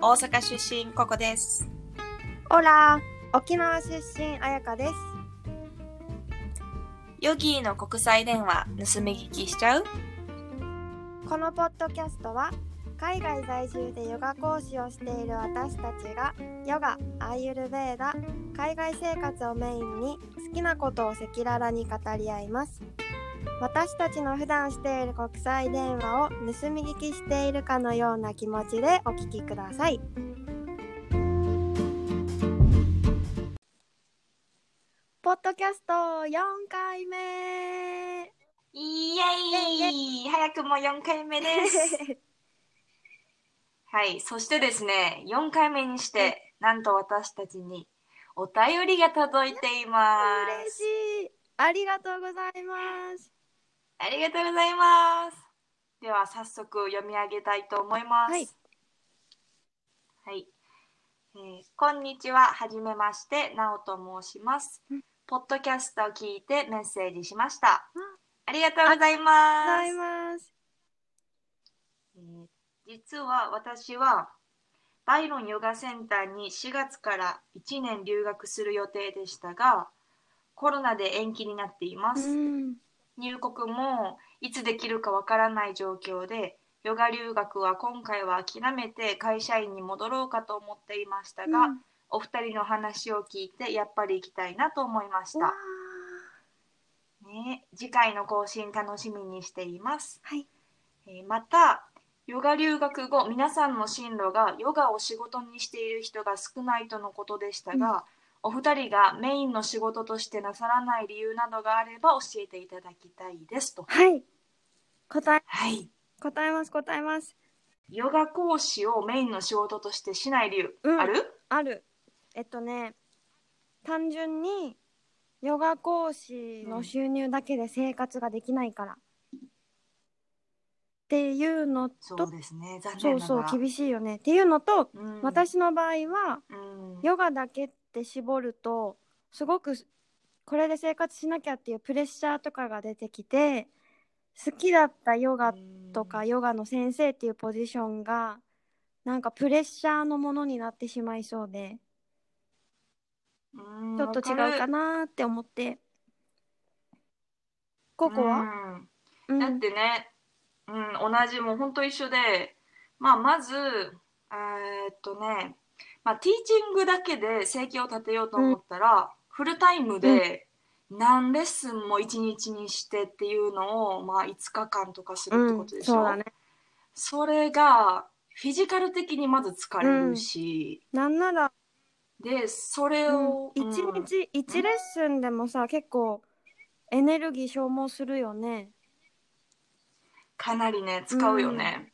大阪出身ココです。オラ沖縄出身あやかです。ヨギーの国際電話盗み聞きしちゃう？このポッドキャストは海外在住でヨガ講師をしている私たちがヨガ、アーユルベーダ、海外生活をメインに好きなことを赤裸々に語り合います私たちの普段している国際電話を盗み聞きしているかのような気持ちでお聞きください。ポッドキャスト4回目。イエイ。早くも4回目です。はい、そしてですね、4回目にして、なんと私たちにお便りが届いています。嬉しい。ありがとうございますありがとうございます。では早速読み上げたいと思います。はい。はい。えーこんにちは。はじめまして、なおと申しますうん。ポッドキャストを聞いてメッセージしました。ありがとうございます。ますえー実は私はバイロンヨガセンターに4月から1年留学する予定でしたがコロナで延期になっています、うん入国もいつできるかわからない状況でヨガ留学は今回は諦めて会社員に戻ろうかと思っていましたが、うん。お二人の話を聞いてやっぱり行きたいなと思いましわた、ね、次回の更新楽しみにしています。ーはい。えーまたヨガ留学後皆さんの進路がヨガを仕事にしている人が少ないとのことでしたが、お二人がメインの仕事としてなさらない理由などがあれば教えていただきたいですと。はい。答え。はい。答えます答えます。ヨガ講師をメインの仕事としてしない理由、うん。ある？ある。えっとね単純にヨガ講師の収入だけで生活ができないから、っていうのとそうですね。残そうそう。厳しいよね。っていうのと、うん、私の場合はうん、ヨガだけって絞るとすごくこれで生活しなきゃっていうプレッシャーとかが出てきて好きだったヨガとかヨガの先生っていうポジションがなんかプレッシャーのものになってしまいそうでうん、ちょっと違うかなーって思って。ココは、うん。うん。だってね、うん、同じもう本当一緒で、まあ、まず、えーっとね、まあ、ティーチングだけで生計を立てようと思ったら、フルタイムで何レッスンも1日にしてっていうのを、まあ、5日間とかするってうんことでしょ、そうだね。それがフィジカル的にまず疲れるし、なんなら、でそれうん。を、、1うん。日1レッスンでもさ結構エネルギー消耗するよね。かなりね使うよね、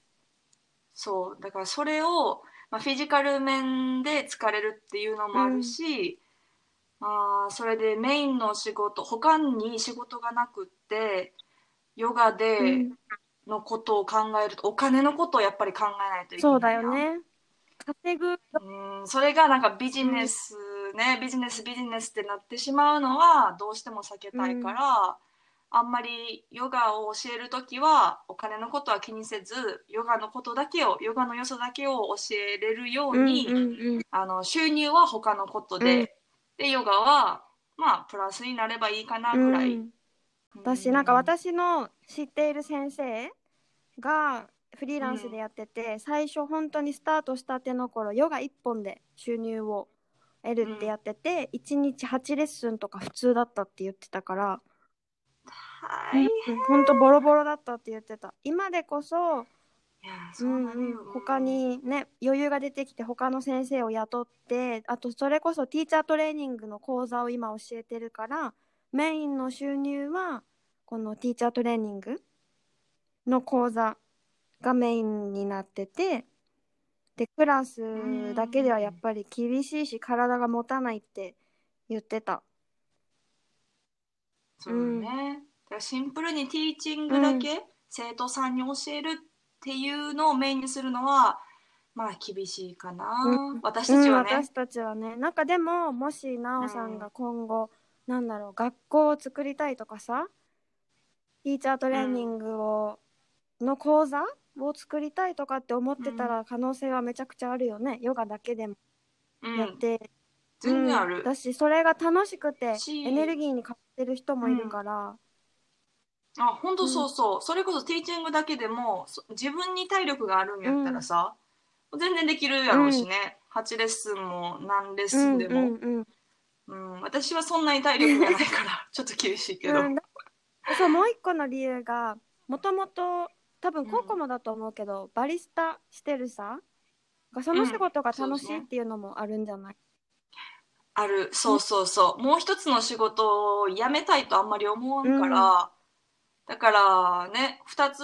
そう。だからそれを、まあ、フィジカル面で疲れるっていうのもあるし、まあそれでメインの仕事他に仕事がなくってヨガうでん。のことを考えると、お金のことをやっぱり考えないといけないそうだよね。稼ぐ。うん。それがなんかビジネスね、ビジネスビジネスってなってしまうのはどうしても避けたいから、あんまりヨガを教えるときはお金のことは気にせずヨガのことだけをヨガの良さだけを教えれるように、うんうんうん。あの収入は他のことで、うん。でヨガはまあプラスになればいいかなぐらい。うん。私なんか私の知っている先生がフリーランスでやってて、最初本当にスタートしたての頃ヨガ1本で収入を得るってやってて、1日8レッスンとか普通だったって言ってたから、はい、い本当ボロボロだったって言ってた。今でこそ、やそううんよ。うん、他にね余裕が出てきて他の先生を雇ってあとそれこそティーチャートレーニングの講座を今教えてるからメインの収入はこのティーチャートレーニングの講座がメインになっててでクラスだけではやっぱり厳しいし体が持たないって言ってた。そうよね、だからシンプルにティーチングだけ、生徒さんに教えるっていうのをメインにするのはまあ厳しいかな、うん。私たちはね、うん、私たちはね。なんかでももし奈緒さんが今後、なんだろう学校を作りたいとかさティーチャートレーニングを、の講座を作りたいとかって思ってたら可能性はめちゃくちゃあるよね、ヨガだけでも。うん、やって、全然ある。うん、だしそれが楽しくてし。エネルギーに変わってる人もいるから、あ本当そうそう、それこそティーチングだけでもそ自分に体力があるんやったらさ、全然できるやろうしね、8レッスンも何レッスンでも、うんうんうん私はそんなに体力がないから ちょっと厳しいけど、うん、だそうもう一個の理由がもともと多分ココもだと思うけど、バリスタしてるさその仕事が楽しいっていうのもあるんじゃない、ある。そうそうそう。もう一つの仕事を辞めたいとあんまり思わんから、だからね2つ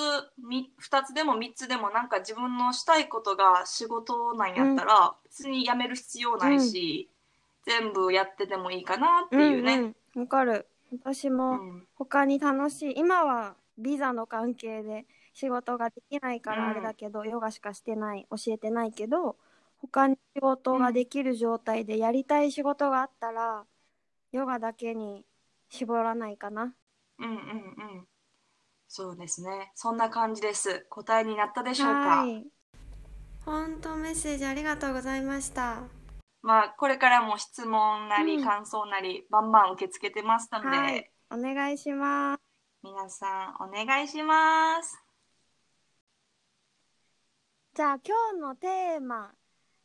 み二つでも3つでもなんか自分のしたいことが仕事なんやったら、別に辞める必要ないし、全部やっててもいいかなっていうね、うんうん、わかる。私うもん。他に楽しい今はビザの関係で仕事ができないからうん。あれだけど、ヨガしかしてない教えてないけど他に仕事ができる状態でやりたい仕事があったら、ヨガだけに絞らないかな。うんうんうんそうですね。そんな感じです。答えになったでしょうか。はい。本当メッセージありがとうございました。まあこれからも質問なりうん。感想なりバンバン受け付けてますので、はい。お願いします。皆さんお願いします。じゃあ今日のテーマ。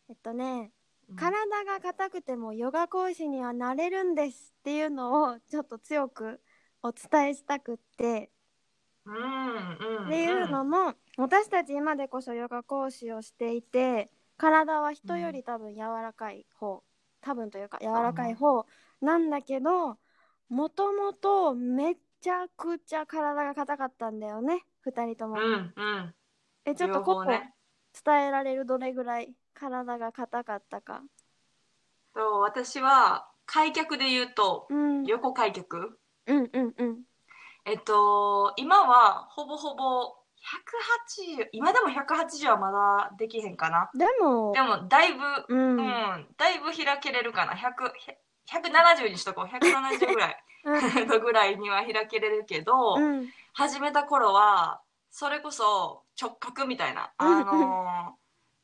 えっとね体が硬くてもヨガ講師にはなれるんですっていうのをちょっと強くお伝えしたくって。うんうんうんっていうのも私たち今でこそヨガ講師をしていて体は人より多分柔らかい方多分というか柔らかい方なんだけどもともとめちゃくちゃ体が硬かったんだよね2人とも。うんうん。えちょっと両ここ方ね。伝えられるどれぐらい体が硬かったか。そう私は開脚で言うとうん、横開脚。うんうんうんえっと今はほぼほぼ180今でも180はまだできへんかな。でもでもだいぶううん、ん、だいぶ開けれるかな。100 170にしとこう。170ぐらい。の ぐらいには開けれるけど、うん。始めた頃はそれこそ直角みたいなあの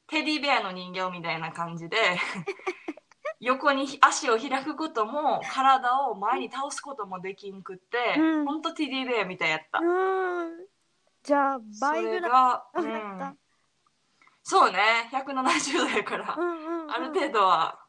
テディベアの人形みたいな感じで横に足を開くことも体を前に倒すこともできんくって、うん。ほんとテディベアみたいやった、うん。じゃあ倍ぐらい。そうね。170度やから、うんうんうん。ある程度は。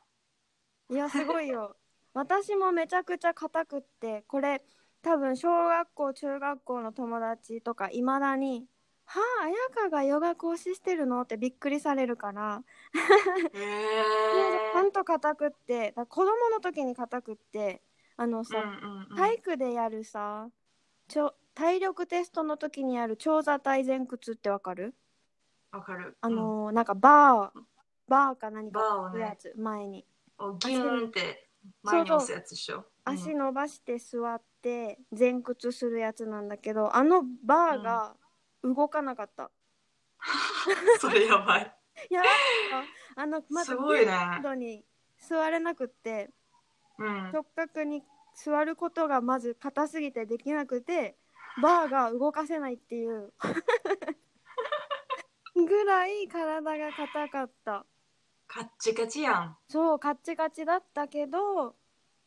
いやすごいよ。私もめちゃくちゃ硬くってこれ多分小学校中学校の友達とかいまだに「はあ綾香がヨガ講師してるの?」ってびっくりされるから。へちえゃんと硬くって子供の時に硬くってあのさ、うんうんうん。体育でやるさちょ体力テストの時にやる長座体前屈ってわかる？わかる。あのーなんかバーバーか何かバーをね。するやつ、前に。ギューンって前に押すやつでしょ？足伸ばして座って前屈するやつなんだけどあのバーが動かなかった、う んそれやばい。いやあのまずすごいね。グ度に座れなくってうん。直角に座ることがまず硬すぎてできなくてバーが動かせないっていう。ぐらい体が硬かった。カッチカチやん。そうカッチカチだったけど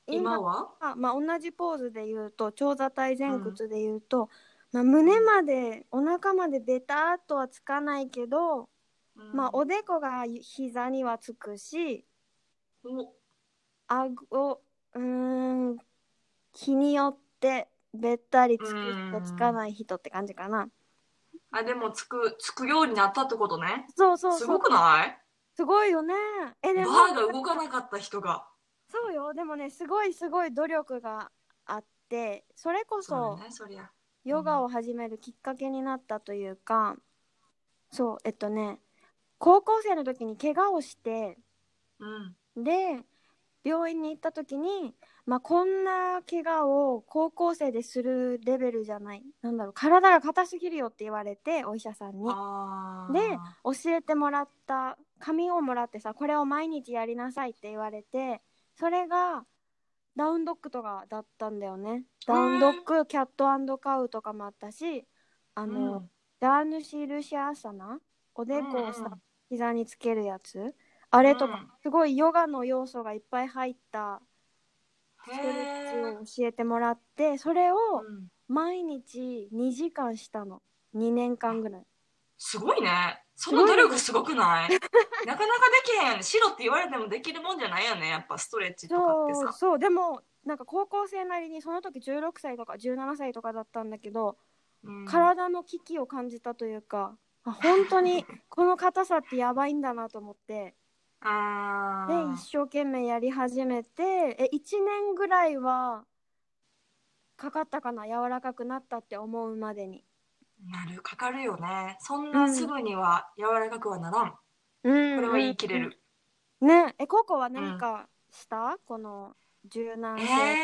今は？あまあ、同じポーズで言うと長座体前屈で言うと、まあ、胸までお腹までベターっとはつかないけど、まあ、おでこが膝にはつくしお。顎うーん日によってべったりつく人つかない人って感じかな。あでもつくつくようになったってことね。そうそうそう。すごくない？すごいよね。えでバもーが動かなかった人が。そうよ。でもねすごいすごい努力があってそれこそそねそりゃヨガを始めるきっかけになったというか、そうえっとね高校生の時に怪我をしてうん。で病院に行った時に、まあ、こんな怪我を高校生でするレベルじゃないなんだろう体が硬すぎるよって言われてお医者さんに。で教えてもらった紙をもらってさこれを毎日やりなさいって言われてそれがダウンドッグとかだったんだよね。ダウンドッグキャットカウとかもあったしあの、ダーヌシールシャーサナ？おでこをさ、うんうん。膝につけるやつ？あれとか、うん。すごいヨガの要素がいっぱい入ったストレッチ。を教えてもらってそれをうん。毎日2時間したの。2年間ぐらい。すごいね。その努力すごくない？なかなかできへんよね。白って言われてもできるもんじゃないよね。やっぱストレッチとかってさ。そうでもなんか高校生なりにその時16歳とか17歳とかだったんだけど、うん体の危機を感じたというかあ本当にこの硬さってやばいんだなと思ってであー一生懸命やり始めてえ1年ぐらいはかかったかな？柔らかくなったって思うまでに。なる、かかるよね。そんなすぐには柔らかくはならん。こうん。れは言い切れる。ね。えココは何かした、この柔軟え性、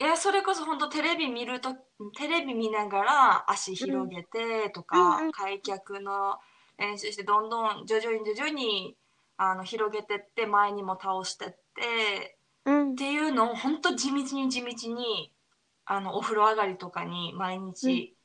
えいや、それこそ本当テレビ見ると、テレビ見ながら足広げてとか、うんうん。開脚の練習して、どんどん徐々に徐々にあの広げてって、前にも倒してって、うん。っていうのを本当地道に地道に、あの、お風呂上がりとかに毎日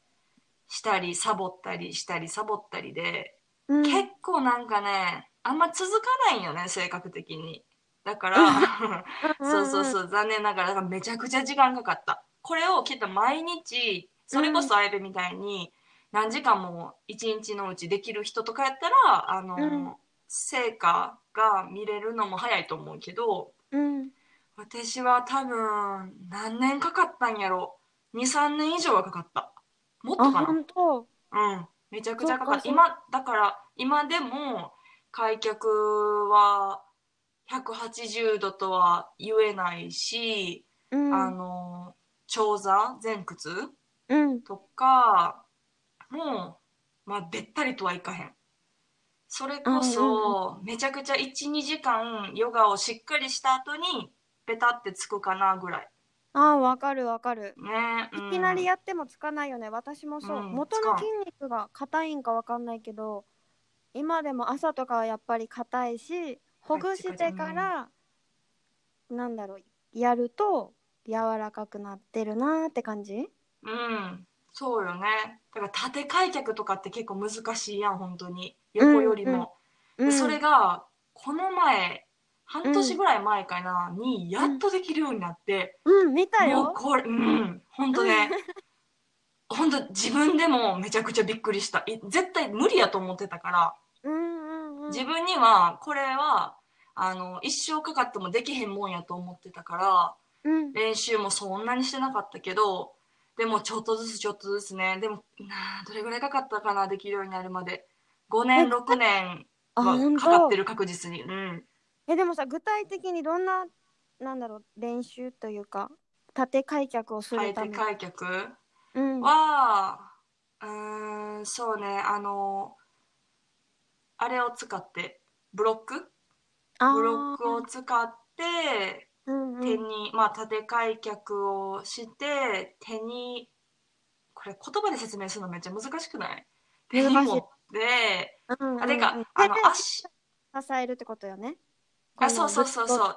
したり、サボったりしたり、サボったりで、うん結構なんかね、あんま続かないんよね、性格的に。だから、そうそうそう、残念ながら、だからめちゃくちゃ時間かかった。これをきっと毎日、それこそあやべみたいに、何時間も一日のうちできる人とかやったら、あの、うん成果が見れるのも早いと思うけど、うん私は多分、何年かかったんやろ。2、3年以上はかかった。もっとあかな。うん、めちゃくちゃかかる。今、だから、今でも、開脚は180度とは言えないし、うんあの、長座、前屈うんとか、もう、まあ、べったりとはいかへん。それこそ、めちゃくちゃ1、2時間ヨガをしっかりした後に、ベタってつくかなぐらい。あわかるわかるね。うんいきなりやってもつかないよね私もそう、うん元の筋肉が硬いんかわかんないけど今でも朝とかはやっぱり硬いしほぐしてから、なんだろうやると柔らかくなってるなーって感じ？うん、そうよね。だから縦開脚とかって結構難しいやん、本当に。横よりも。でそれが、この前、半年ぐらい前かな、に、やっとできるようになって、うん、うん、見たもうよこれ、うん、本当ね、本当自分でもめちゃくちゃびっくりした。い絶対無理やと思ってたから、うんうんうん自分には、これは、あの、一生かかってもできへんもんやと思ってたから、うん練習もそんなにしてなかったけど、でもちょっとずつちょっとずつね、でも、なあどれぐらいかかったかな、できるようになるまで。5年、6年あはかかってる確実に。うん。えでもさ具体的にどんななんだろう練習というか縦開脚をするため開脚開脚？うん。は、うーん、そうね、あの、あれを使って、ブロック？ブロックを使って、うんうん。手に、まあ、縦開脚をして、手に、これ言葉で説明するのめっちゃ難しくない？手に持って、うんうんうん。あれか、あの足、支えるってことよねあ、そうそうそうそう。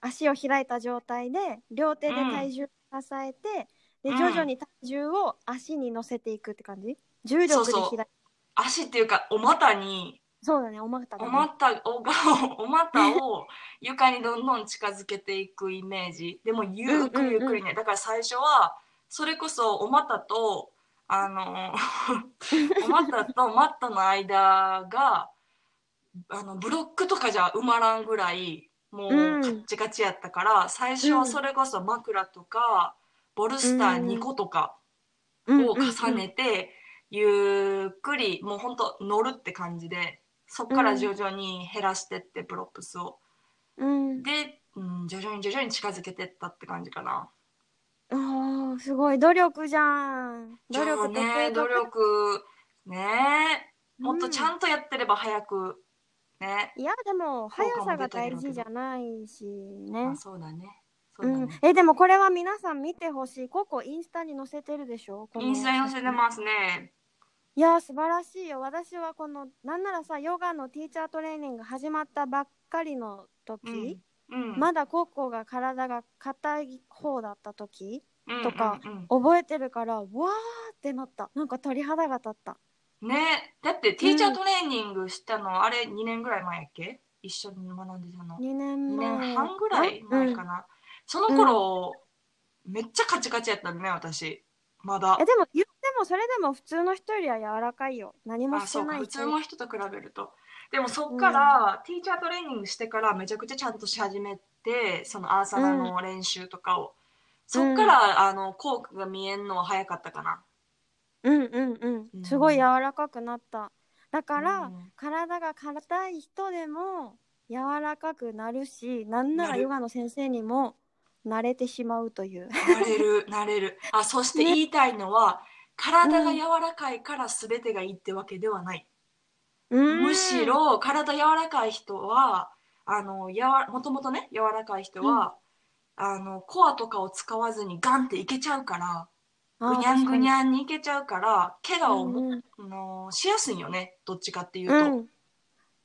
足を開いた状態で両手で体重を支えて、でうん徐々に体重を足に乗せていくって感じ？重力でそうそう開い足っていうか、お股に、そうだねお股だおね股を、が お股を床にどんどん近づけていくイメージ。でも、ゆっくりゆっくりね。だから最初は、それこそお股と、あの、お股とマットの間が、あの、ブロックとかじゃ埋まらんぐらい、もうカうん。ッチカチやったから、最初はそれこそ枕とか、ボルスター2個とかうん。を重ねて、ゆっくり、もうほんと乗るって感じで、そっから徐々に減らしてって、プロップスを。うん。で、うん、徐々に徐々に近づけてったって感じかな。あーすごい。努力じゃん。努力ね、努力、ねもっとちゃんんとやってれば早く、ね。いやでも速さが大事じゃないしねまあそうだね。そううんだね。、えでもこれは皆さん見てほしいココインスタに載せてるでしょ？このインスタに載せてますね。いや素晴らしいよ私はこのなんならさヨガのティーチャートレーニング始まったばっかりの時、うん。まだココが体が硬い方だった時うんとかうんうん覚えてるからわーってなったなんか鳥肌が立ったねだってティーチャートレーニングしたの、あれ2年ぐらい前やっけ？一緒に学んでたの。2年2前年半ぐらい前かな。その頃、めっちゃカチカチやったね、私。まだえ。でも言ってもそれでも普通の人よりは柔らかいよ何もあ、してないそうか普通の人と比べると。でもそっから、ティーチャートレーニングしてからめちゃくちゃちゃんとし始めて、そのアーサナの練習とかを。そっから、あの、効果が見えんのは早かったかな。うんうんううん。んすごい柔らかくなった。だから、うん。体が硬い人でも柔らかくなるしなんななる。らヨガの先生にも慣れてしまうという。なれる、なれる。あ、そして言いたいのは、体が柔らかいから全てがいいってわけではない。むむしろ、体柔らかい人は、あの、やわ、もともとね、柔らかい人は、あの、コアとかを使わずにガンっていけちゃうから、ぐにゃんぐにゃゃんにいけちゃうから、怪我をも、うん。あのしやすいんよね、どっちかっていうと。うん。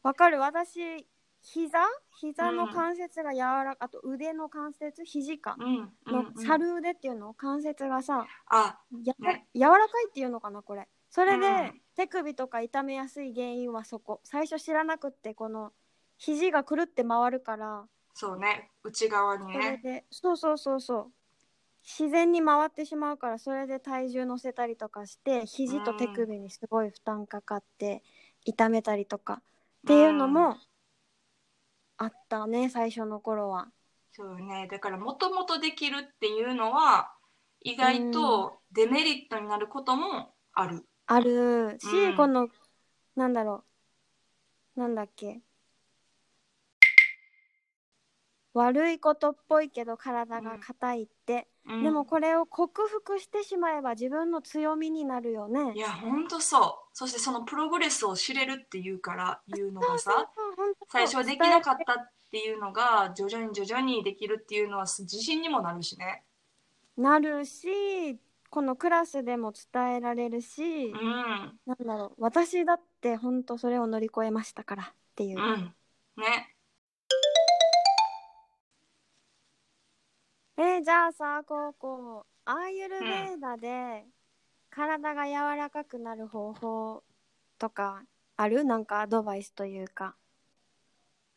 わかる。私膝？膝の関節が柔らか、あと腕の関節？肘か。うん、うん、のうん。猿腕っていうの関節がさあ、や、ね。柔らかいっていうのかなこれ。それで、うん手首とか痛めやすい原因はそこ。最初知らなくってこの肘がくるって回るから。そうね、内側にそれね。でそうそうそうそう自然に回ってしまうからそれで体重乗せたりとかして肘と手首にすごい負担かかって痛めたりとかっていうのもあったね最初の頃は。そうね、だからもともとできるっていうのは意外とデメリットになることもある。ある。し、うん。このなんだろう。なんだっけ。悪いことっぽいけど体が硬いって、うん。でもこれを克服してしまえば自分の強みになるよね。いやほんとそう。そしてそのプログレスを知れるっていうからいうのがさ最初はできなかったっていうのが徐々に徐々にできるっていうのは自信にもなるしね。なるしこのクラスでも伝えられるし、うん。なんだろう私だって本当それを乗り越えましたからっていう、うん。ねえーじゃあさこうこうアーユルベーダで体が柔らかくなる方法とかある？なんかアドバイスというか。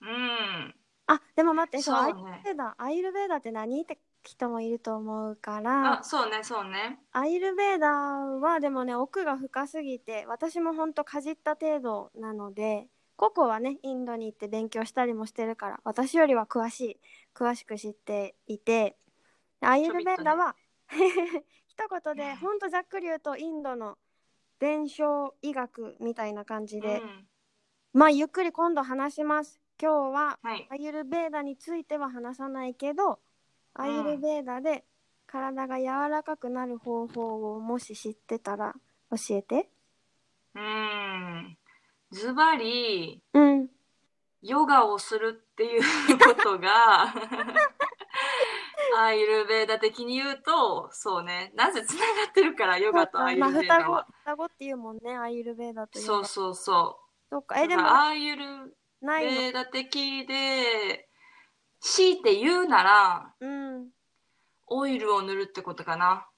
うん。あでも待ってそうそうアイルねベーダ。アイルベーダって何？って人もいると思うから。あそうねそうね。アイルベーダはでもね奥が深すぎて私もほんとかじった程度なのでココはねインドに行って勉強したりもしてるから私よりは詳しい詳しく知っていてアイルベーダは、一言でほんとざっくり言うとインドの伝承医学みたいな感じで、うん。まあゆっくり今度話します。今日ははい。アユルベーダについては話さないけど、アユルベーダで体が柔らかくなる方法をもし知ってたら教えて。うん。ズバリうん。ヨガをするっていうことが アイルベーダ的に言うとそうね。なぜつながってるからヨガとアイルまあベーダ双子は、双子っていうもんね、アユルベーダというそうそうそそうか。うえ、でもアイル。ベーダ的で強いて言うならうん。オイルを塗るってことかな。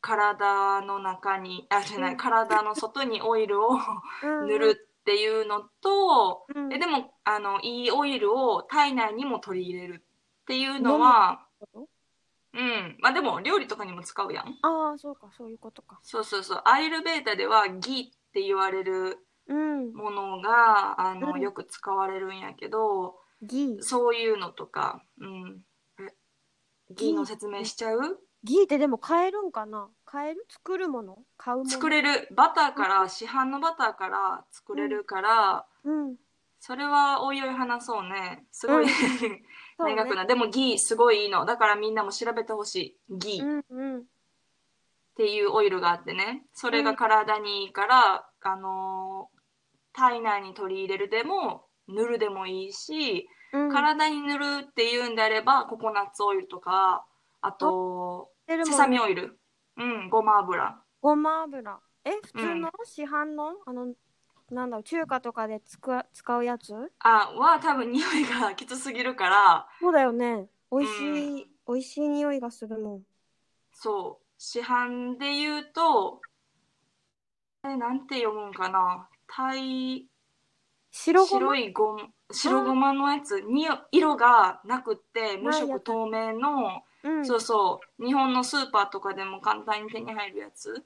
体の中にあじゃない体の外にオイルを うん。塗るっていうのと、うん。えでもあのいいオイルを体内にも取り入れるっていうのはうんまあでも料理とかにも使うやん。ああ、そうか、そういうことか。そうそうそう。アイルベーダではギって言われるうん。ものがあの、うん。よく使われるんやけどギー。そういうのとか、うん、えギの説明しちゃう？ギーってでも買えるんかな？買える？作るもの？買うもの？作れる。バターから市販のバターから作れるから、うん。それはおいおい話そうね。すごい、うん そうね。長くなでもギーすごいいいの。だからみんなも調べてほしい。ギー。っうんうん。ていうオイルがあってね。それが体にいいから、あのー体内に取り入れるでも塗るでもいいし、うん。体に塗るっていうんであればココナッツオイルとかあとてるもんセサミオイル。うんごま油。ごま油。え、普通うん。の市販の、あの、なんだろう、中華とかでつく使うやつ？あは多分匂いがきつすぎるから。そうだよね。美味しい、美味しい匂いがするもん。そう。市販で言うとえなんて読むんかな。タイ白ごま？白いご白ごまのやつ。に色がなくって無色透明の、うん、そうそう。日本のスーパーとかでも簡単に手に入るやつ。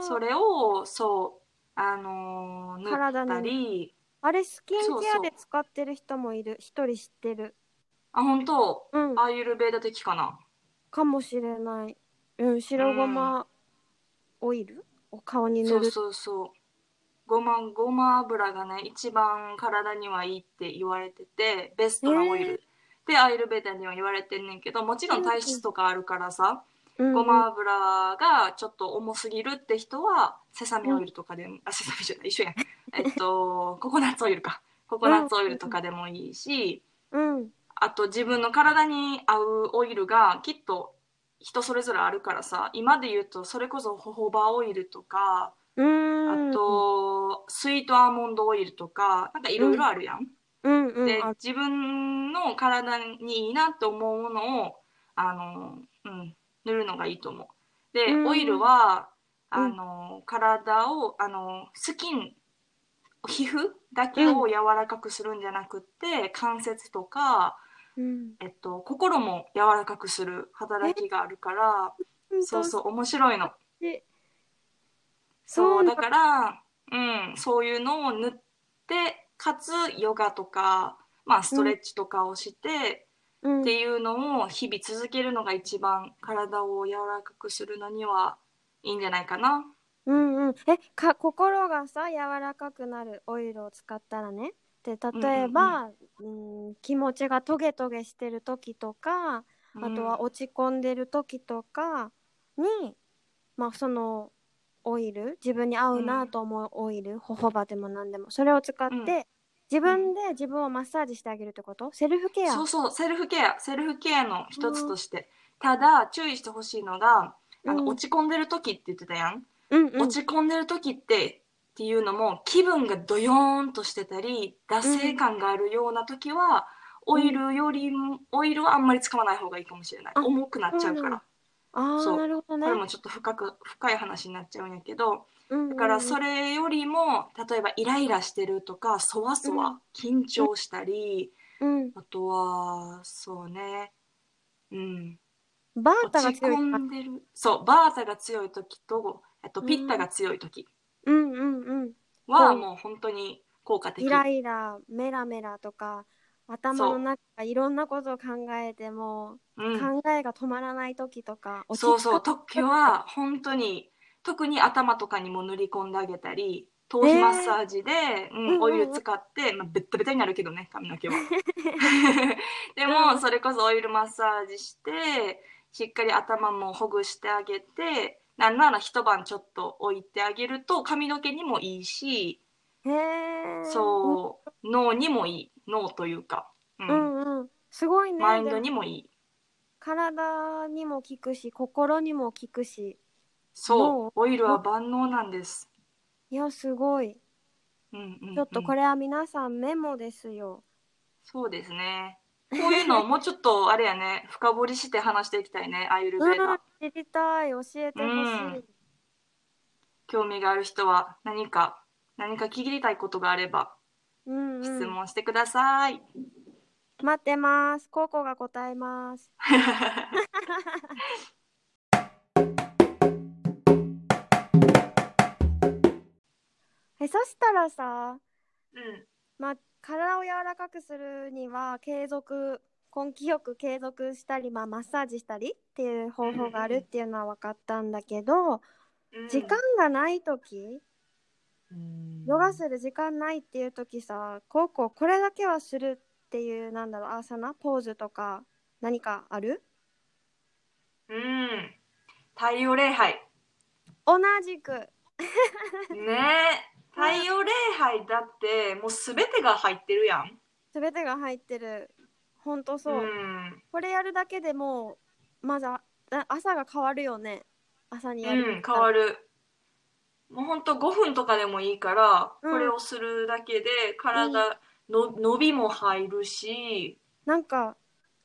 それをそうあのー塗ったりあれスキンケアで使ってる人もいる。一人知ってる。あ本当？うん。アーユルベーダ的かな？かもしれない。うん白ごまオイル？を顔に塗る？そうそうそう。ごまごま油がね一番体にはいいって言われててベストなオイル、でアーユルベーダには言われてんねんけどもちろん体質とかあるからさ、うん。ごま油がちょっと重すぎるって人はセサミオイルとかでも、あセサミじゃない一緒や。ん えっとココナッツオイルか。ココナッツオイルとかでもいいし、うん。あと自分の体に合うオイルがきっと人それぞれあるからさ今で言うとそれこそホホバオイルとかうん。あとスイートアーモンドオイルとかなんかいろいろあるやん。うん。うん。であ自分の体にいいなって思うものをあの、うん、塗るのがいいと思う。で、うん。オイルはうんあの体をあのスキン皮膚だけを柔らかくするんじゃなくって、関節とか、うん。えっと、心も柔らかくする働きがあるからそうそう面白いの。でそうだから、うん、そういうのを塗ってかつヨガとか、まあ、ストレッチとかをして、うん。っていうのを日々続けるのが一番体を柔らかくするのにはいいんじゃないかな。うんうん、えか心がさ柔らかくなるオイルを使ったらね。で例えば、うん気持ちがトゲトゲしてる時とかあとは落ち込んでる時とかに、まあそのオイル自分に合うなと思うオイル、ホホバでも何でもそれを使って、うん。自分で自分をマッサージしてあげるってこと？セルフケア。そうそうセルフケアセルフケアの一つとして、ただ注意してほしいのがあの、うん。落ち込んでる時って言ってたやん、うんうん。落ち込んでる時ってっていうのも気分がドヨーンとしてたり惰性感があるような時は、オイルよりもオイルはあんまり使わない方がいいかもしれない。あ重くなっちゃうから、ああそう。なるほどね。これもちょっと深く深い話になっちゃうんやけどだだからそれよりも例えばイライラしてるとかそわそわ、緊張したり、うん、あとはそうね。うんバータが強いそうバータが強い時とあとピッタが強い時。うんうんうん。はもう本当に効果的。イライラメラメラとか頭の中いろんなことを考えても、うん、考えが止まらない時とかそうそう。時は本当に特に頭とかにも塗り込んであげたり頭皮マッサージで、うんうんうんオイル使って、まあ、ベッタベタになるけどね髪の毛は。でうもんそれこそオイルマッサージしてしっかり頭もほぐしてあげてなんなら一晩ちょっと置いてあげると髪の毛にもいいしそう脳にもいい。脳というか、ううんんうん。すごいね。マインドにもいい。体にも効くし心にも効くし。そ脳。うオイルは万能なんです、いやすごい。うんうんうん。ちょっとこれは皆さんメモですよ。そうですね。こういうのをもうちょっとあれやね、深掘りして話していきたいね、アイルベうんーダ。知りたい教えてほしい、うん興味がある人は何か、何か聞きたいことがあればうん質うん、問してください。待ってますココが答えます えそしたらさうん。まあ体を柔らかくするには継続根気よく継続したり、まあ、マッサージしたりっていう方法があるっていうのは分かったんだけど、うん時間がない時うんヨガする時間ないっていう時さこうこうこれだけはするっていうなんだろうアーサナポーズとか何かある？うん。太陽礼拝。同じく ねえ。太陽礼拝だってもうすべてが入ってるやん。全てが入ってる。ほんとそう、ん。これやるだけでもうまずあ朝が変わるよね。朝にやる、うん、変わる。もうほんと5分とかでもいいから、うん。これをするだけで体の伸びも入るし、なんか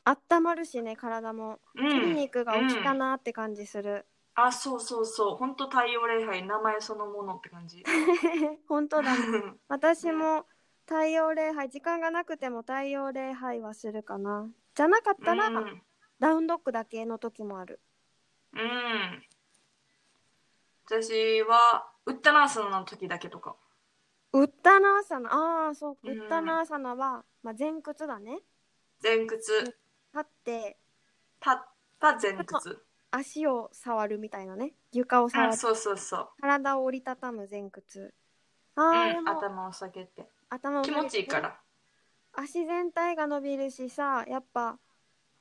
温まるしね体も。うん、筋肉が起きたなって感じする、あそうそうそう。本当太陽礼拝名前そのものって感じ。本当だ。ね 私も太陽礼拝時間がなくても太陽礼拝はするかな。じゃなかったら、うん。ダウンドッグだけの時もある。うん。私はウッタナーサナの時だけとか。ウッタナーサナああそう、うん。ウッタナーサナは、まあ、前屈だね。前屈。立立って。った前屈足を触るみたいなね。床を触る。あそうそうそう。体を折りたたむ前屈。あうー、でん、も頭を下げて。頭を気持ちいいから。足全体が伸びるしさやっぱ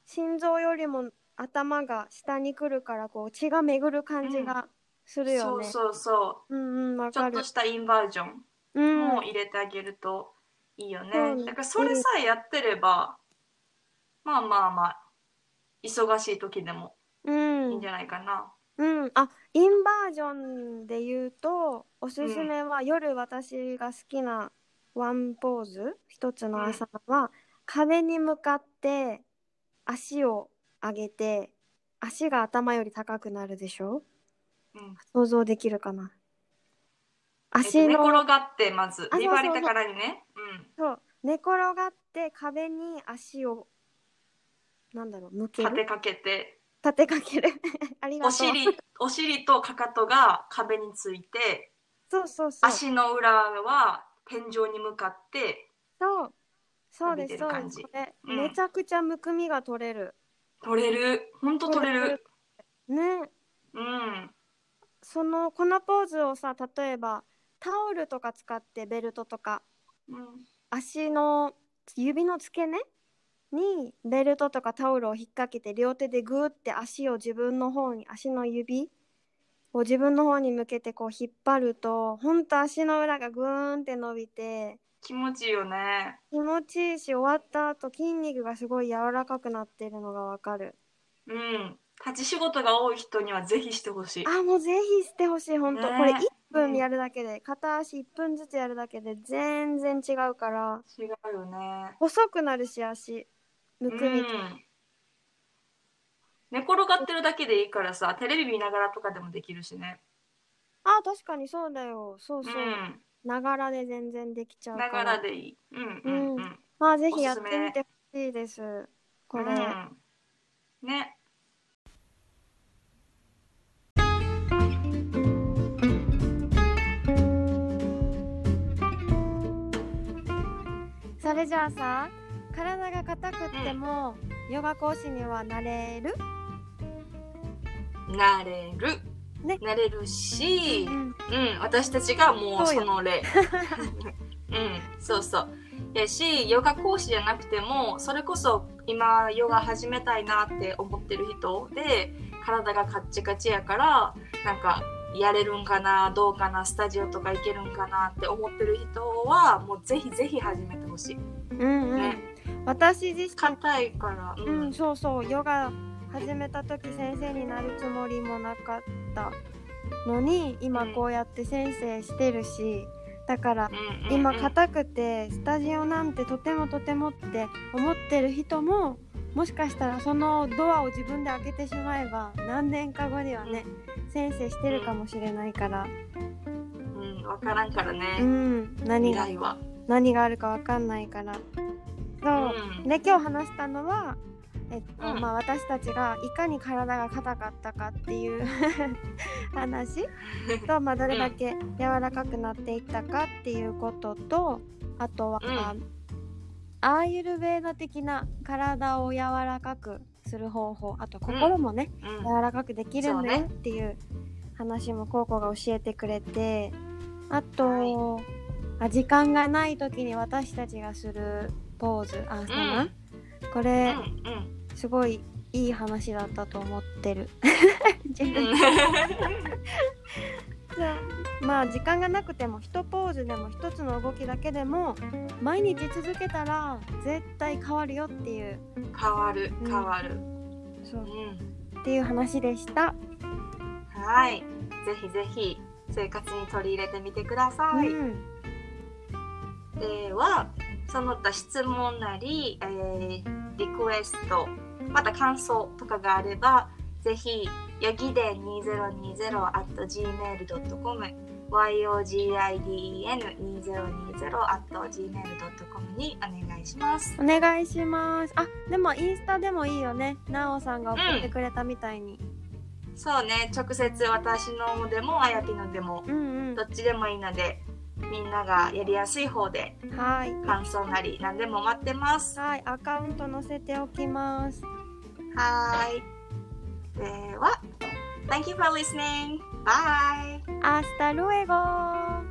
心臓よりも頭が下に来るからこう血が巡る感じがするよね、そうそうそう。うんうんわかる。ちょっとしたインバージョンうん。も入れてあげるといいよね、うんだからそれさえやってればまあまあまあ忙しい時でもうん。いいんじゃないかな。うん、あインバージョンで言うとおすすめは、夜私が好きなワンポーズ。一つの朝は、壁に向かって足を上げて足が頭より高くなるでしょ？うん。想像できるかな？えっと足の、寝転がってまず。りたからにね。そう。寝転がって壁に足をなんだろう向うんける？立てかけて立てかける。ありがとう。お尻お尻とかかとが壁についてそうそうそう。足の裏は天井に向かってそう。そうですそうです。これ、うん。めちゃくちゃむくみが取れる。取れる。ほんと取れる。ね。うん。そのこのポーズをさ例えばタオルとか使ってベルトとか。うん。足の指の付け根にベルトとかタオルを引っ掛けて両手でグーって足を自分の方に足の指を自分の方に向けてこう引っ張るとほんと足の裏がグーンって伸びて気持ちいいよね。気持ちいいし終わった後筋肉がすごい柔らかくなってるのがわかる。うん。立ち仕事が多い人にはぜひしてほしい。あもうぜひしてほしい本当、ね。これ1分やるだけで、片足1分ずつやるだけで全然違うから。違うよね。細くなるし足むくみ、うん。寝転がってるだけでいいからさテレビ見ながらとかでもできるしね。あ確かにそうだよ。そうそう。うん。ながらで全然できちゃうかながららでいい。うんうん。うん。まあぜひやってみてほしいです。これ、うん。ね。それじゃあさ体が硬くっても、ヨガ講師にはなれる？なれる、ねなれるし、うんうん、私たちがもうその例。うん、そうそう。やし、ヨガ講師じゃなくても、それこそ今ヨガ始めたいなって思ってる人で、体がカッチカチやから、なんか、やれるんかな、どうかな、スタジオとか行けるんかなって思ってる人は、もうぜひぜひ始めてほしい。うんうん、ね。私自身硬いから。ううん、そうそうヨガ始めた時先生になるつもりもなかったのに今こうやって先生してるしだから今硬くてスタジオなんてとてもとてもって思ってる人ももしかしたらそのドアを自分で開けてしまえば何年か後にはね先生してるかもしれないからうん、わからんからうね。ん何が。何があるかわかんないからそう、うん。で今日話したのは、えっとうん。まあ、私たちがいかに体が硬かったかっていう 話と、まあ、どれだけ柔らかくなっていったかっていうこととあとは、うん。アーユルベーダ的な体を柔らかくする方法あと心もね、うん。柔らかくできるんだよっていう話もコウコが教えてくれてあと、はあ時間がない時に私たちがするポーズアーサナ、うんうこれ、んうんすごいいい話だったと思ってる。自分うん。まあ時間がなくても一ポーズでも一つの動きだけでも毎日続けたら絶対変わるよっていう。変わるうん。変わる、そう。うん。っていう話でした。はい。ぜひぜひ生活に取り入れてみてください、うん。ではその他質問なり、えーリクエストまた感想とかがあればぜひよぎで2020 at gmail.com yogiden2020 at gmail.com にお願いします。お願いします。あでもインスタでもいいよね。なおさんが送ってくれたみたいに。そうね、直接私のでもあやぴのでもうん。どっちでもいいのでみんながやりやすい方でうんはい感想なり何でも待ってます。はいアカウント載せておきますはーい。では、Thank you for listening. Bye! Hasta luego